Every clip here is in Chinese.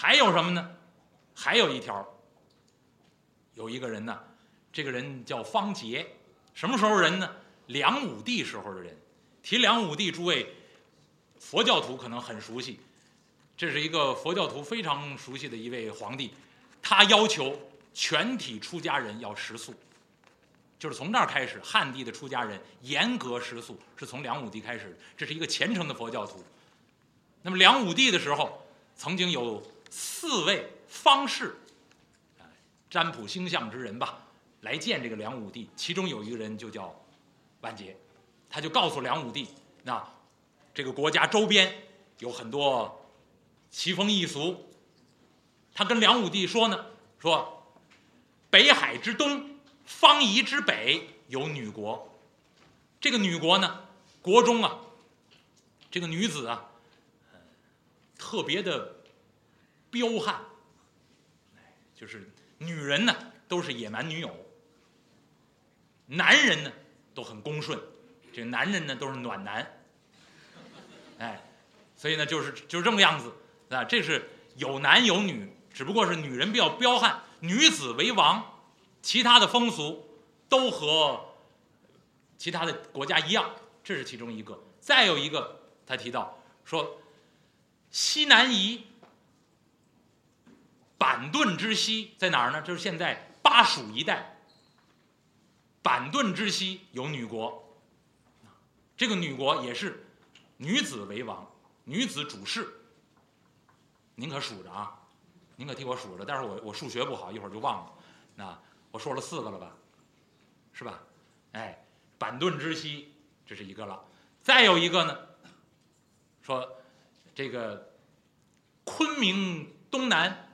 还有什么呢？还有一条，有一个人呢，这个人叫方杰，什么时候人呢？梁武帝时候的人。提梁武帝，诸位佛教徒可能很熟悉，这是一个佛教徒非常熟悉的一位皇帝，他要求全体出家人要食素，就是从那儿开始，汉地的出家人严格食素，是从梁武帝开始，这是一个虔诚的佛教徒。那么梁武帝的时候，曾经有四位方士，占卜星象之人吧，来见这个梁武帝，其中有一个人就叫万劫。他就告诉梁武帝，那这个国家周边有很多奇风异俗。他跟梁武帝说呢，说北海之东，方夷之北有女国。这个女国呢，国中啊，这个女子啊，特别的彪悍，就是女人呢都是野蛮女友，男人呢都很恭顺。这男人呢都是暖男，哎，所以呢就是就是这么样子。啊，这是有男有女，只不过是女人比较彪悍，女子为王，其他的风俗都和其他的国家一样，这是其中一个。再有一个，他提到说，西南夷板顿之西在哪儿呢？就是现在巴蜀一带，板顿之西有女国。这个女国也是女子为王，女子主事。您可数着啊，您可替我数着。但是我我数学不好，一会儿就忘了。那我说了四个了吧，是吧？哎，板顿之西，这是一个了。再有一个呢，说这个昆明东南，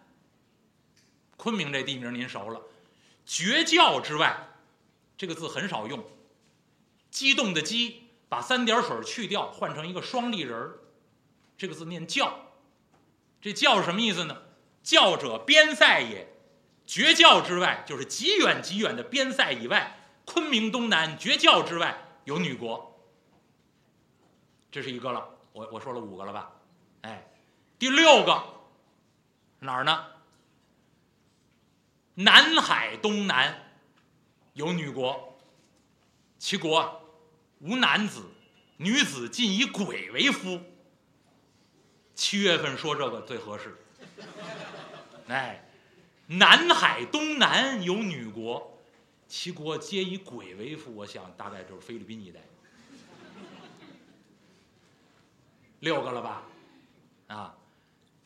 昆明这地名您熟了。绝教之外，这个字很少用。激动的激。把三点水去掉，换成一个双立人儿，这个字念教。这教什么意思呢？教者边塞也，绝教之外就是极远极远的边塞以外，昆明东南绝教之外有女国。这是一个了，我我说了五个了吧？哎，第六个哪儿呢？南海东南有女国，其国。无男子，女子尽以鬼为夫。七月份说这个最合适。哎，南海东南有女国，其国皆以鬼为夫。我想大概就是菲律宾一带。六个了吧？啊，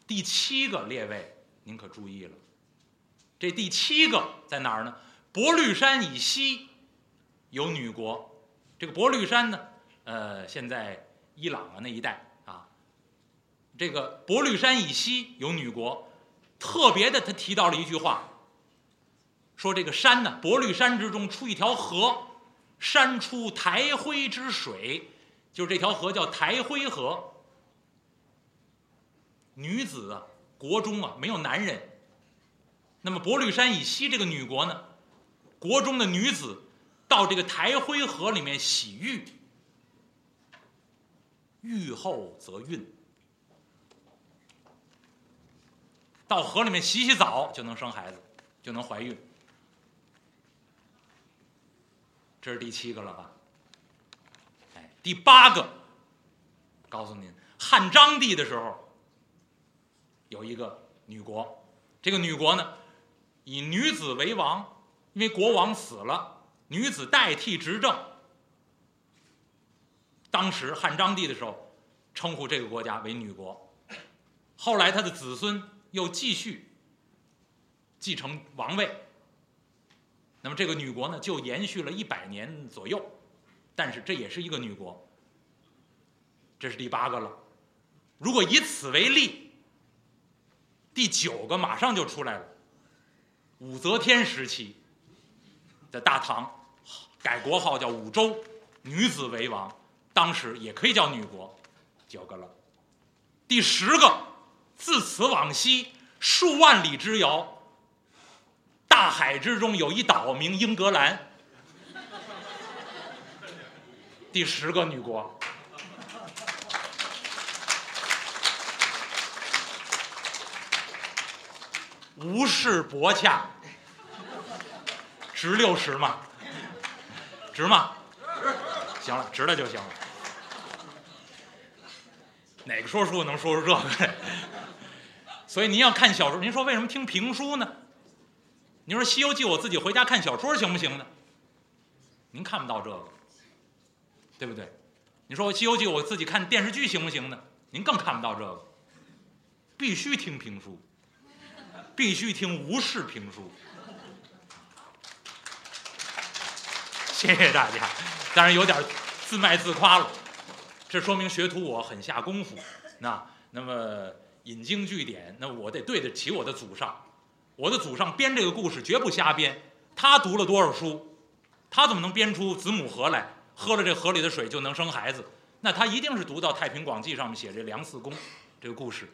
第七个列位您可注意了，这第七个在哪儿呢？博律山以西有女国。这个博律山呢，呃，现在伊朗啊那一带啊，这个博律山以西有女国，特别的，他提到了一句话，说这个山呢，博律山之中出一条河，山出台灰之水，就是这条河叫台灰河。女子啊，国中啊没有男人，那么博绿山以西这个女国呢，国中的女子。到这个台灰河里面洗浴，浴后则孕。到河里面洗洗澡就能生孩子，就能怀孕。这是第七个了吧？哎，第八个，告诉您，汉章帝的时候有一个女国，这个女国呢以女子为王，因为国王死了。女子代替执政，当时汉章帝的时候，称呼这个国家为女国。后来他的子孙又继续继承王位，那么这个女国呢，就延续了一百年左右。但是这也是一个女国，这是第八个了。如果以此为例，第九个马上就出来了，武则天时期的大唐。改国号叫武周，女子为王，当时也可以叫女国，九个了。第十个，自此往西数万里之遥，大海之中有一岛名英格兰，第十个女国。无事薄洽，值六十吗？值吗？值行了，值了就行了。哪个说书能说出这个？所以您要看小说，您说为什么听评书呢？您说《西游记》，我自己回家看小说行不行呢？您看不到这个，对不对？你说《西游记》，我自己看电视剧行不行呢？您更看不到这个，必须听评书，必须听吴氏评书。谢谢大家，当然有点自卖自夸了，这说明学徒我很下功夫。那那么引经据典，那我得对得起我的祖上。我的祖上编这个故事绝不瞎编，他读了多少书，他怎么能编出子母河来？喝了这河里的水就能生孩子？那他一定是读到《太平广记》上面写这梁四公这个故事。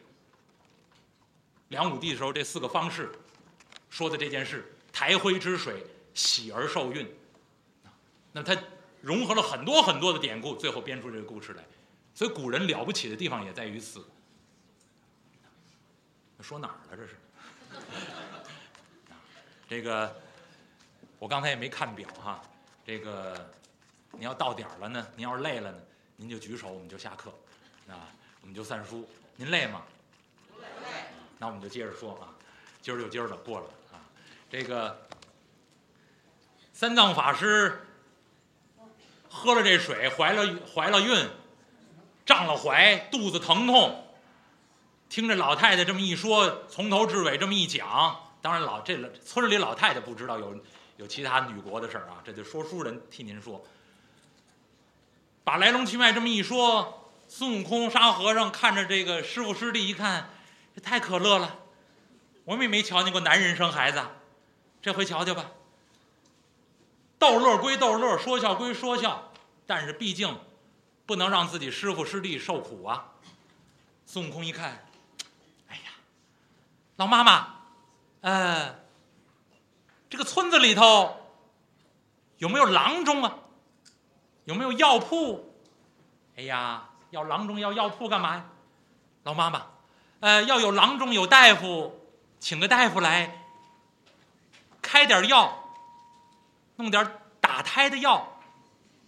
梁武帝的时候，这四个方士说的这件事：台灰之水，喜而受孕。那他融合了很多很多的典故，最后编出这个故事来。所以古人了不起的地方也在于此。说哪儿了？这是？这个我刚才也没看表哈。这个您要到点儿了呢，您要是累了呢，您就举手，我们就下课，啊，我们就散书。您累吗？那我们就接着说啊，今儿就今儿的过了啊。这个三藏法师喝了这水，怀了怀了孕，胀了怀，肚子疼痛。听着老太太这么一说，从头至尾这么一讲。当然，老这村里老太太不知道有有其他女国的事儿啊，这就说书人替您说。把来龙去脉这么一说，孙悟空、沙和尚看着这个师傅师弟一看，这太可乐了。我们也没瞧见过男人生孩子，这回瞧瞧吧。逗乐归逗乐，说笑归说笑，但是毕竟不能让自己师傅师弟受苦啊。孙悟空一看，哎呀，老妈妈。呃，这个村子里头有没有郎中啊？有没有药铺？哎呀，要郎中要药铺干嘛呀？老妈妈，呃，要有郎中有大夫，请个大夫来开点药，弄点打胎的药，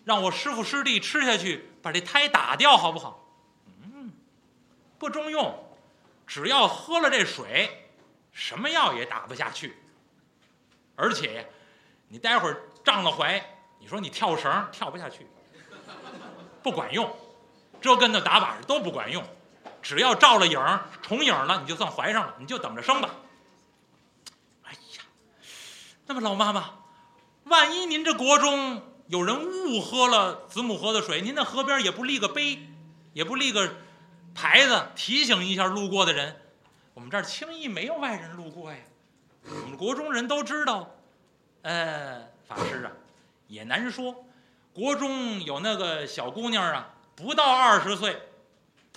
让我师傅师弟吃下去，把这胎打掉，好不好？嗯，不中用，只要喝了这水。什么药也打不下去，而且你待会儿胀了怀，你说你跳绳跳不下去，不管用，这跟那打把式都不管用，只要照了影重影了，你就算怀上了，你就等着生吧。哎呀，那么老妈妈，万一您这国中有人误喝了子母河的水，您那河边也不立个碑，也不立个牌子提醒一下路过的人。我们这儿轻易没有外人路过呀，我们国中人都知道。呃，法师啊，也难说。国中有那个小姑娘啊，不到二十岁，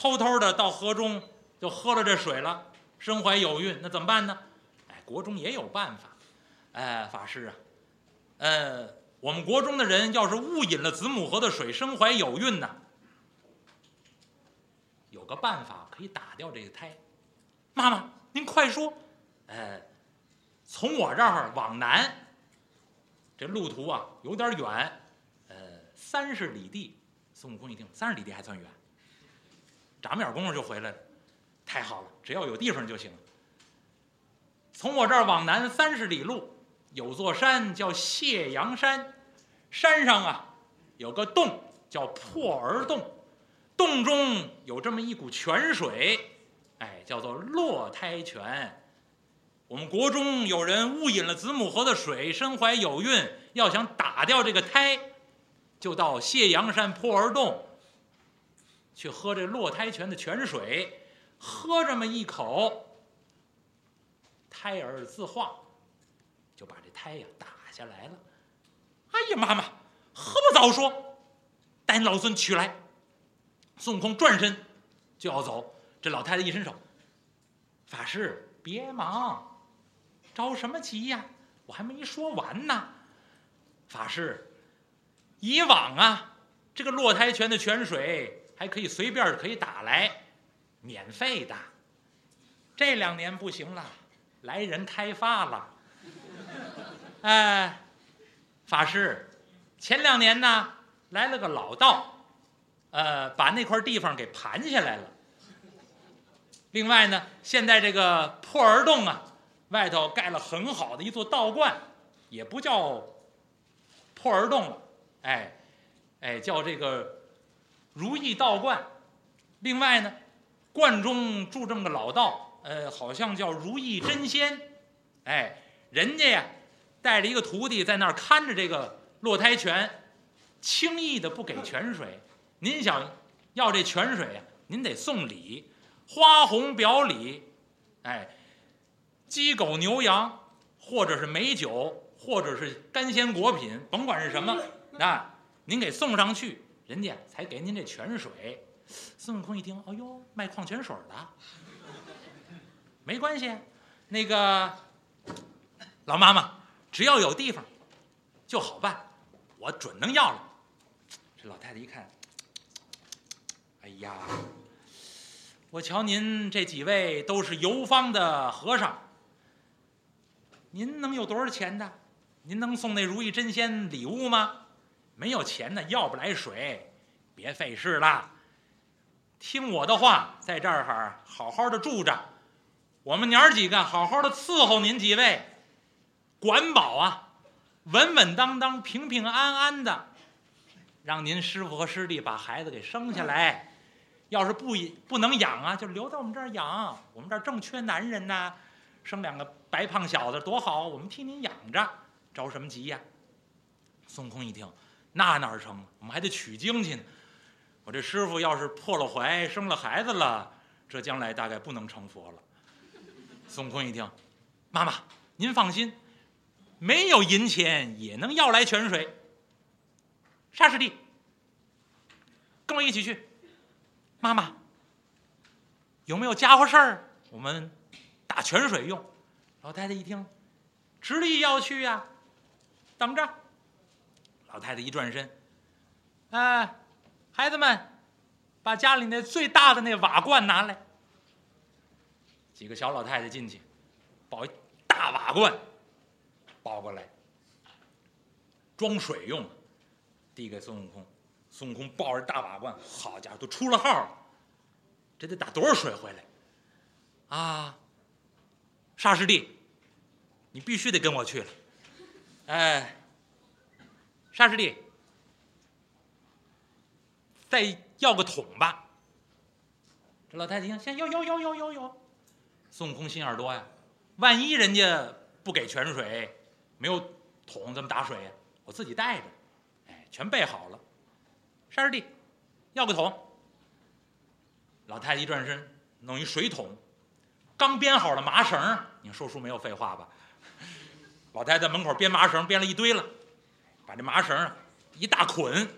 偷偷的到河中就喝了这水了，身怀有孕，那怎么办呢？哎，国中也有办法。哎，法师啊，呃，我们国中的人要是误饮了子母河的水，身怀有孕呢，有个办法可以打掉这个胎。妈妈，您快说，呃，从我这儿往南，这路途啊有点远，呃，三十里地。孙悟空一听，三十里地还算远，眨眼功夫就回来了，太好了，只要有地方就行。从我这儿往南三十里路，有座山叫谢阳山，山上啊有个洞叫破儿洞，洞中有这么一股泉水。哎，叫做落胎泉。我们国中有人误饮了子母河的水，身怀有孕，要想打掉这个胎，就到谢阳山破儿洞去喝这落胎泉的泉水，喝这么一口，胎儿自化，就把这胎呀打下来了。哎呀，妈妈，何不早说？待老孙取来。孙悟空转身就要走。这老太太一伸手，法师别忙，着什么急呀？我还没说完呢。法师，以往啊，这个落胎泉的泉水还可以随便可以打来，免费的。这两年不行了，来人开发了。哎，法师，前两年呢来了个老道，呃，把那块地方给盘下来了。另外呢，现在这个破儿洞啊，外头盖了很好的一座道观，也不叫破儿洞了，哎，哎，叫这个如意道观。另外呢，观中住这么个老道，呃，好像叫如意真仙，哎，人家呀。带着一个徒弟在那儿看着这个落胎泉，轻易的不给泉水。您想要这泉水呀，您得送礼，花红表里，哎，鸡狗牛羊，或者是美酒，或者是干鲜果品，甭管是什么，啊，您给送上去，人家才给您这泉水。孙悟空一听，哎呦，卖矿泉水的，没关系，那个老妈妈。只要有地方，就好办，我准能要了。这老太太一看，哎呀，我瞧您这几位都是游方的和尚，您能有多少钱的？您能送那如意真仙礼物吗？没有钱呢，要不来水，别费事了。听我的话，在这儿哈好好的住着，我们娘儿几个好好的伺候您几位。管饱啊，稳稳当当、平平安安的，让您师傅和师弟把孩子给生下来。要是不不能养啊，就留在我们这儿养。我们这儿正缺男人呢，生两个白胖小子多好，我们替您养着，着什么急呀？孙悟空一听，那哪成？我们还得取经去呢。我这师傅要是破了怀，生了孩子了，这将来大概不能成佛了。孙悟空一听，妈妈，您放心。没有银钱也能要来泉水。沙师弟，跟我一起去。妈妈，有没有家伙事儿？我们打泉水用。老太太一听，执意要去呀。等着。老太太一转身，哎，孩子们，把家里那最大的那瓦罐拿来。几个小老太太进去，抱一大瓦罐。抱过来，装水用，递给孙悟空。孙悟空抱着大瓦罐，好家伙，都出了号了这得打多少水回来？啊，沙师弟，你必须得跟我去了。哎，沙师弟，再要个桶吧。这老太太听，先有有有有有有。孙悟空心眼多呀，万一人家不给泉水。没有桶怎么打水呀？我自己带着，哎，全备好了。沙师弟，要个桶。老太太一转身，弄一水桶，刚编好了麻绳。你说书没有废话吧？老太太门口编麻绳，编了一堆了，把这麻绳一大捆，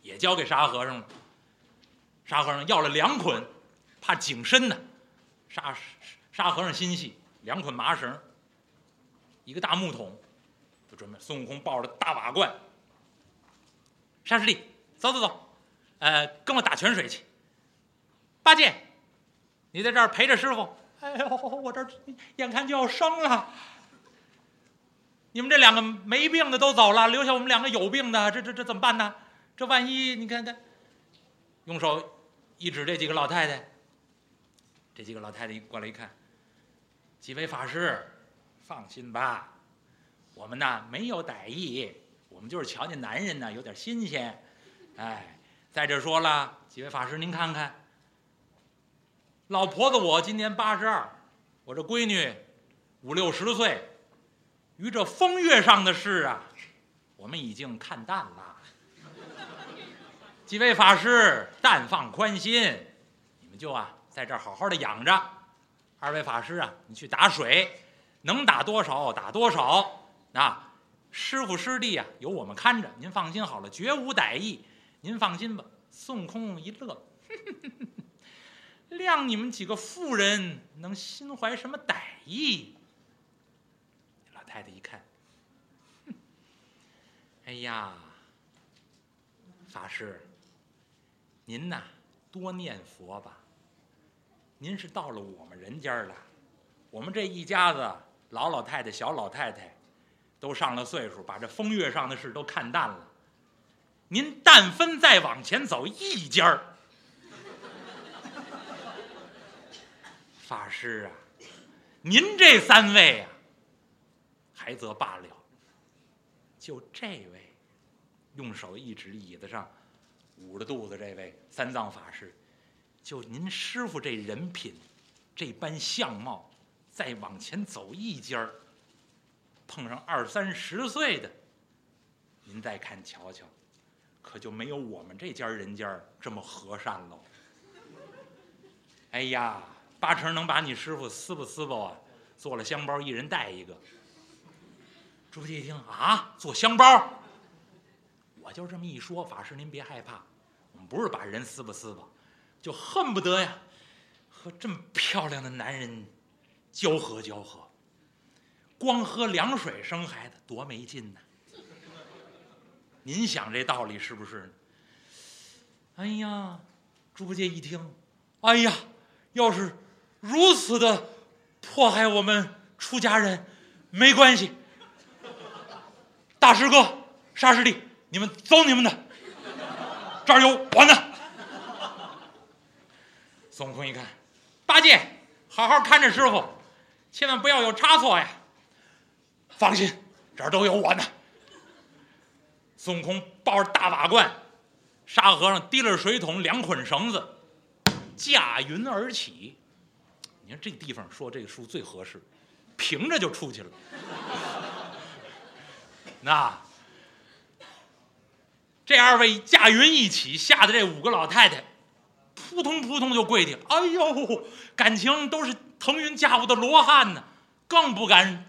也交给沙和尚了。沙和尚要了两捆，怕井深呢。沙沙和尚心细，两捆麻绳。一个大木桶，就准备。孙悟空抱着大瓦罐，沙师弟，走走走，呃，跟我打泉水去。八戒，你在这儿陪着师傅。哎呦，我这眼看就要生了。你们这两个没病的都走了，留下我们两个有病的，这这这怎么办呢？这万一你看看，用手一指这几个老太太，这几个老太太过来一看，几位法师。放心吧，我们呢没有歹意，我们就是瞧见男人呢有点新鲜，哎，再者说了，几位法师您看看，老婆子我今年八十二，我这闺女五六十岁，于这风月上的事啊，我们已经看淡了。几位法师但放宽心，你们就啊在这儿好好的养着。二位法师啊，你去打水。能打多少打多少，啊，师傅师弟啊，有我们看着，您放心好了，绝无歹意，您放心吧。孙悟空一乐，谅你们几个妇人能心怀什么歹意？太太一看，哎呀，法师，您呐多念佛吧，您是到了我们人家了。我们这一家子老老太太、小老太太，都上了岁数，把这风月上的事都看淡了。您但分再往前走一家儿，法师啊，您这三位啊，还则罢了。就这位，用手一指椅子上捂着肚子这位三藏法师，就您师傅这人品，这般相貌，再往前走一家儿，碰上二三十岁的，您再看瞧瞧，可就没有我们这家人家这么和善喽。哎呀，八成能把你师傅撕吧撕吧啊！做了香包，一人带一个。猪八戒一听啊，做香包，我就这么一说，法师您别害怕，我们不是把人撕吧撕吧，就恨不得呀，和这么漂亮的男人交合交合。光喝凉水生孩子多没劲呐！您想这道理是不是？哎呀，猪八戒一听，哎呀，要是如此的迫害我们出家人，没关系。大师哥、沙师弟，你们走你们的，这儿有我呢。孙悟空一看，八戒，好好看着师傅，千万不要有差错呀。放心，这儿都有我呢。孙悟空抱着大瓦罐，沙和尚提了水桶，两捆绳子，驾云而起。你看这地方说这个书最合适，平着就出去了。那这二位驾云一起，吓得这五个老太太扑通扑通就跪地。哎呦，感情都是腾云驾雾的罗汉呢，更不敢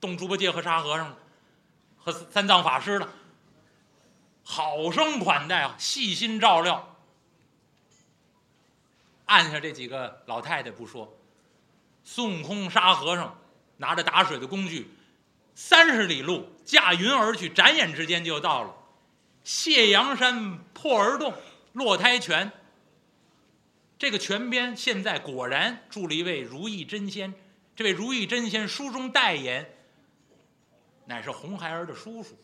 动猪八戒和沙和尚了，和三藏法师了。好生款待啊，细心照料。按下这几个老太太不说，孙悟空、沙和尚拿着打水的工具。三十里路，驾云而去，转眼之间就到了谢阳山破而洞落胎泉。这个泉边现在果然住了一位如意真仙。这位如意真仙书中代言，乃是红孩儿的叔叔，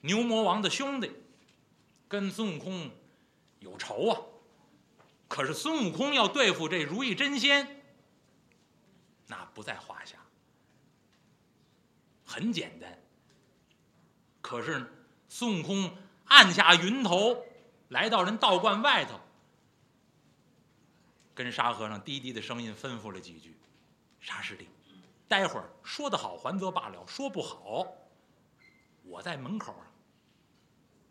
牛魔王的兄弟，跟孙悟空有仇啊。可是孙悟空要对付这如意真仙，那不在话下。很简单，可是孙悟空按下云头，来到人道观外头，跟沙和尚低低的声音吩咐了几句：“沙师弟，待会儿说得好还则罢了，说不好，我在门口啊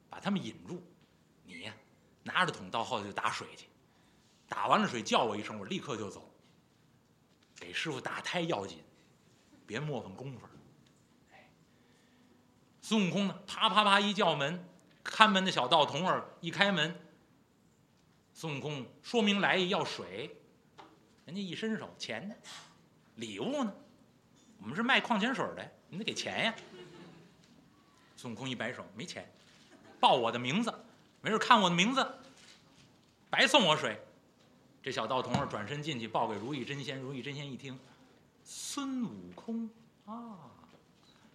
把他们引住，你呀拿着桶到后头就打水去，打完了水叫我一声，我立刻就走。给师傅打胎要紧，别磨蹭功夫。”孙悟空呢？啪啪啪一叫门，看门的小道童儿一开门，孙悟空说明来意要水，人家一伸手钱呢？礼物呢？我们是卖矿泉水的，你得给钱呀。孙悟空一摆手，没钱，报我的名字，没事看我的名字，白送我水。这小道童儿转身进去报给如意真仙，如意真仙一听，孙悟空啊。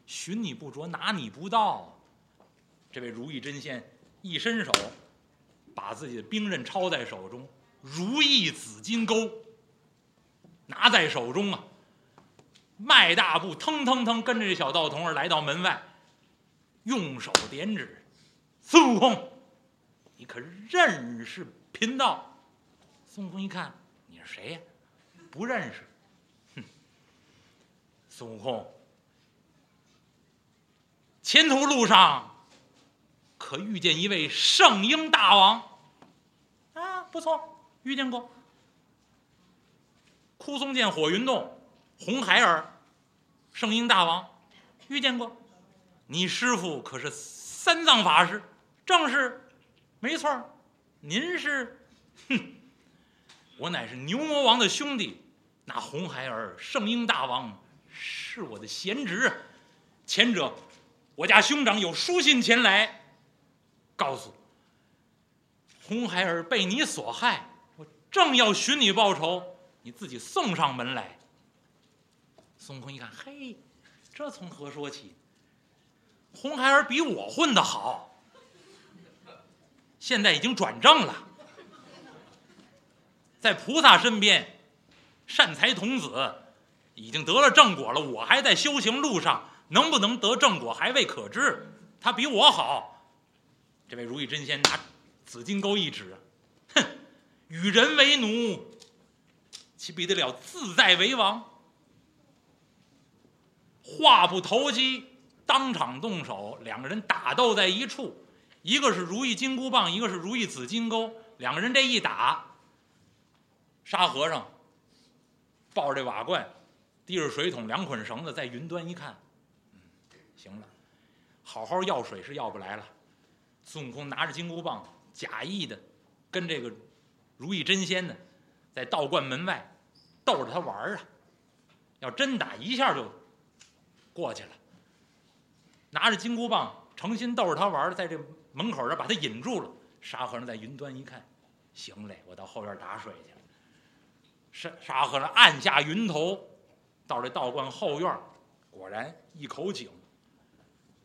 寻你不着，拿你不到。这位如意真仙一伸手，把自己的兵刃抄在手中，如意紫金钩拿在手中啊，迈大步，腾腾腾跟着这小道童儿来到门外，用手点指：“孙悟空，你可认识贫道？”孙悟空一看：“你是谁呀？不认识。”哼，孙悟空。前途路上，可遇见一位圣婴大王，啊，不错，遇见过。枯松涧火云洞，红孩儿，圣婴大王，遇见过。你师傅可是三藏法师，正是，没错您是，哼，我乃是牛魔王的兄弟，那红孩儿、圣婴大王是我的贤侄，前者。我家兄长有书信前来，告诉红孩儿被你所害，我正要寻你报仇，你自己送上门来。孙悟空一看，嘿，这从何说起？红孩儿比我混得好，现在已经转正了，在菩萨身边，善财童子已经得了正果了，我还在修行路上，能不能得正果还未可知。他比我好。这位如意真仙拿紫金钩一指，哼，与人为奴，岂比得了自在为王？话不投机。当场动手，两个人打斗在一处，一个是如意金箍棒，一个是如意紫金钩。两个人这一打，沙和尚抱着这瓦罐，提着水桶，两捆绳子，在云端一看，行了，好好要水是要不来了。孙悟空拿着金箍棒，假意的跟这个如意真仙呢，在道观门外逗着他玩儿啊。要真打一下就过去了。拿着金箍棒，诚心逗着他玩儿在这门口这把他引住了。沙和尚在云端一看，行嘞，我到后院打水去。沙沙和尚按下云头，到这道观后院，果然一口井，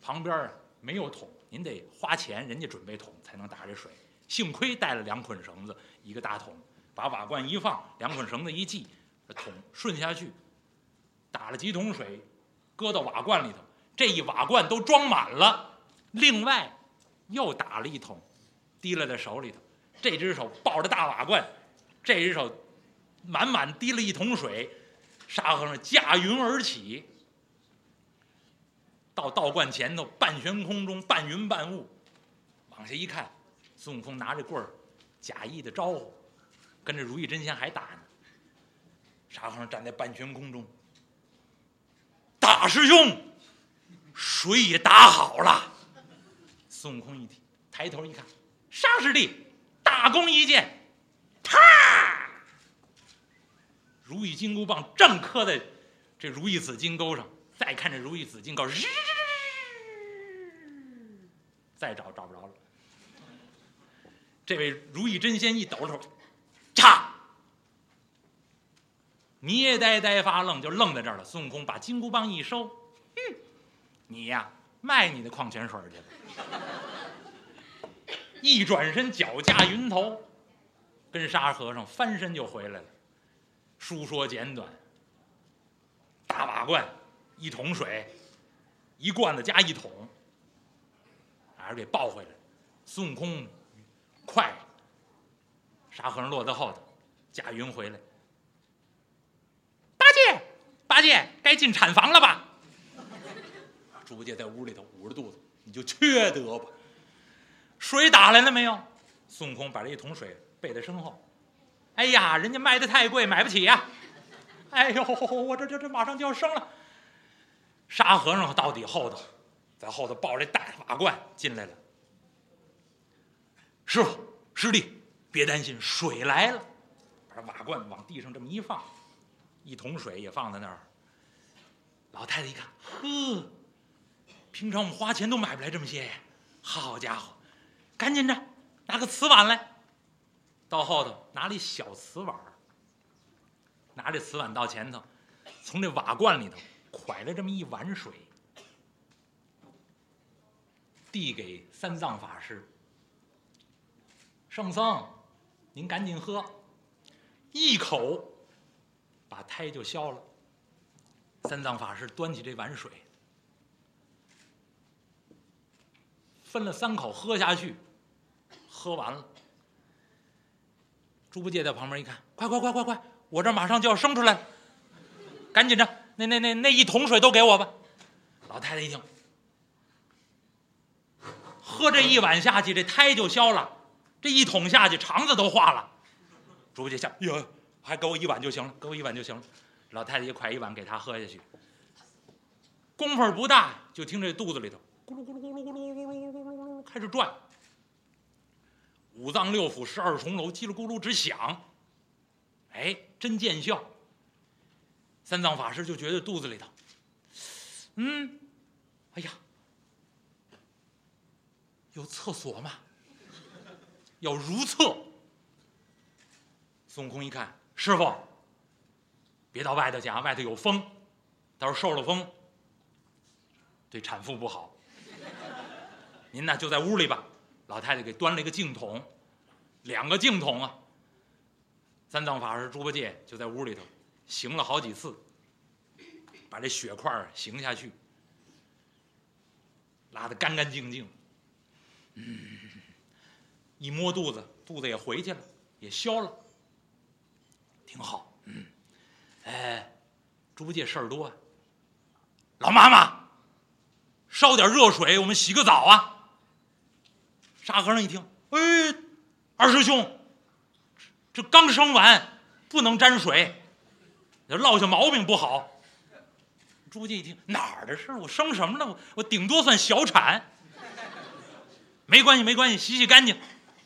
旁边没有桶，您得花钱，人家准备桶才能打这水。幸亏带了两捆绳子，一个大桶，把瓦罐一放，两捆绳子一系，这桶顺下去，打了几桶水，搁到瓦罐里头。这一瓦罐都装满了，另外又打了一桶，提了在手里头。这只手抱着大瓦罐，这只手满满提了一桶水。沙和尚驾云而起，到道观前头，半悬空中，半云半雾。往下一看，孙悟空拿着棍儿，假意的招呼，跟这如意真仙还打呢。沙和尚站在半悬空中，大师兄。水也打好了，孙悟空一提，抬头一看，沙师弟，大功一件，啪！如意金箍棒正磕在这如意紫金钩上，再看这如意紫金钩，日，再找找不着了。这位如意真仙一抖手，嚓！捏呆呆发愣，就愣在这儿了。孙悟空把金箍棒一收，哼。你呀，卖你的矿泉水去了！一转身，脚架云头，跟沙和尚翻身就回来了。书说简短，大瓦罐，一桶水，一罐子加一桶，还是给抱回来。孙悟空快，沙和尚落在后头，驾云回来。八戒，八戒，该进产房了吧？猪八戒在屋里头捂着肚子，你就缺德吧！水打来了没有？孙悟空把这一桶水背在身后。哎呀，人家卖的太贵，买不起呀！哎呦，我这这这马上就要生了。沙和尚到底后头，在后头抱着大瓦罐进来了。师傅师弟，别担心，水来了。把这瓦罐往地上这么一放，一桶水也放在那儿。老太太一看，呵。平常我们花钱都买不来这么些，好家伙！赶紧着，拿个瓷碗来。到后头拿了一小瓷碗，拿这瓷碗到前头，从这瓦罐里头蒯了这么一碗水，递给三藏法师。圣僧，您赶紧喝，一口把胎就消了。三藏法师端起这碗水。分了三口喝下去，喝完了。猪八戒在旁边一看，快快快快快，我这马上就要生出来了，赶紧着，那那那那一桶水都给我吧。老太太一听，喝这一碗下去，这胎就消了；这一桶下去，肠子都化了。猪八戒想，哟，还给我一碗就行了，给我一碗就行了。老太太一快一碗给他喝下去，功夫不大，就听这肚子里头。咕噜咕噜咕噜咕噜咕噜咕噜咕噜开始转，五脏六腑十二重楼叽里咕噜直响，哎，真见效。三藏法师就觉得肚子里头，嗯，哎呀，有厕所吗？要如厕。孙悟空一看，师傅，别到外头去啊，外头有风。到时候受了风，对产妇不好。您呢就在屋里吧。老太太给端了一个净桶，两个净桶啊。三藏法师、猪八戒就在屋里头行了好几次，把这血块行下去，拉得干干净净。一摸肚子，肚子也回去了，也消了，挺好。嗯，哎，猪八戒事儿多啊。老妈妈，烧点热水，我们洗个澡啊。沙和尚一听，哎，二师兄，这刚生完，不能沾水，落下毛病不好。猪八戒一听，哪儿的事儿我生什么了？我我顶多算小产。没关系，没关系，洗洗干净。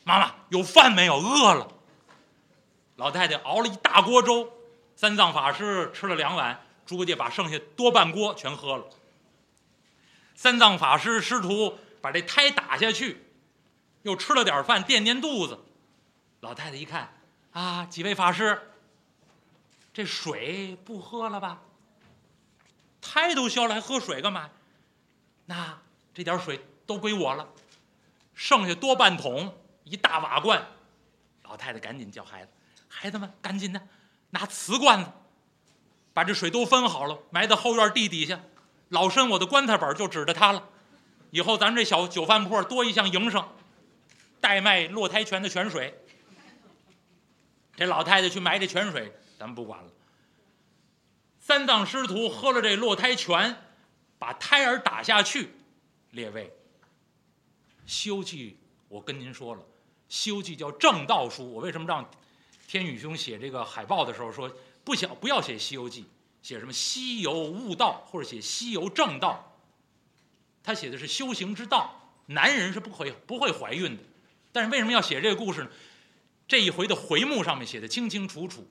妈妈有饭没有？饿了。老太太熬了一大锅粥，三藏法师吃了两碗，猪八戒把剩下多半锅全喝了。三藏法师师徒把这胎打下去。又吃了点饭垫垫肚子，老太太一看，啊，几位法师，这水不喝了吧？胎都消了，还喝水干嘛？那这点水都归我了，剩下多半桶，一大瓦罐。老太太赶紧叫孩子，孩子们赶紧的，拿瓷罐子，把这水都分好了，埋在后院地底下。老身我的棺材本就指着它了，以后咱这小酒饭铺多一项营生。代卖落胎泉的泉水，这老太太去埋这泉水，咱不管了。三藏师徒喝了这落胎泉，把胎儿打下去。列位，《西游记》我跟您说了，《西游记》叫正道书。我为什么让天宇兄写这个海报的时候说不想不要写《西游记》，写什么西游悟道或者写西游正道？他写的是修行之道，男人是不会不会怀孕的。但是为什么要写这个故事呢？这一回的回目上面写的清清楚楚：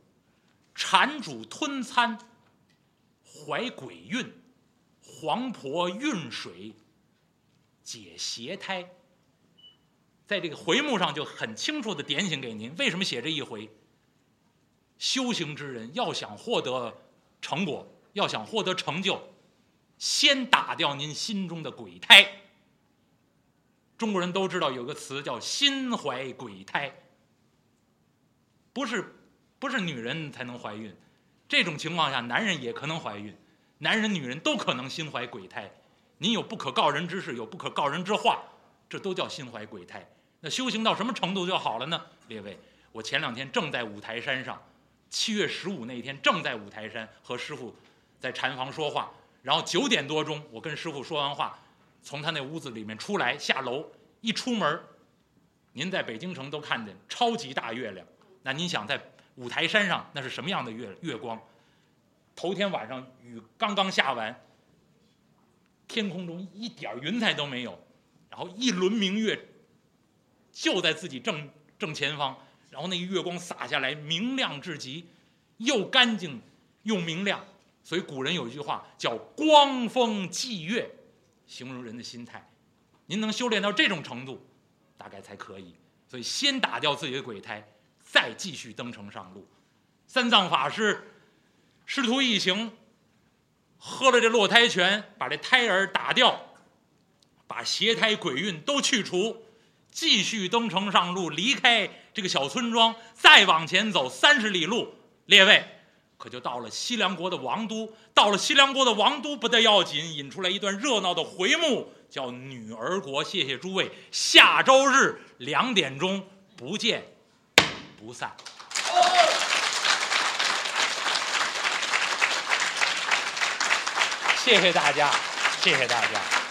产主吞餐，怀鬼孕，黄婆运水，解邪胎。在这个回目上就很清楚的点醒给您，为什么写这一回？修行之人要想获得成果，要想获得成就，先打掉您心中的鬼胎。中国人都知道有个词叫“心怀鬼胎”，不是不是女人才能怀孕，这种情况下男人也可能怀孕，男人女人都可能心怀鬼胎。您有不可告人之事，有不可告人之话，这都叫心怀鬼胎。那修行到什么程度就好了呢？列位，我前两天正在五台山上，七月十五那一天正在五台山和师傅在禅房说话，然后九点多钟我跟师傅说完话。从他那屋子里面出来，下楼一出门您在北京城都看见超级大月亮。那您想在五台山上那是什么样的月月光？头天晚上雨刚刚下完，天空中一点云彩都没有，然后一轮明月就在自己正正前方，然后那个月光洒下来，明亮至极，又干净又明亮。所以古人有一句话叫“光风霁月”。形容人的心态，您能修炼到这种程度，大概才可以。所以先打掉自己的鬼胎，再继续登城上路。三藏法师师徒一行喝了这落胎泉，把这胎儿打掉，把邪胎鬼运都去除，继续登城上路，离开这个小村庄，再往前走三十里路。列位。可就到了西凉国的王都，到了西凉国的王都不得要紧，引出来一段热闹的回目，叫女儿国。谢谢诸位，下周日两点钟不见不散。谢谢大家，谢谢大家。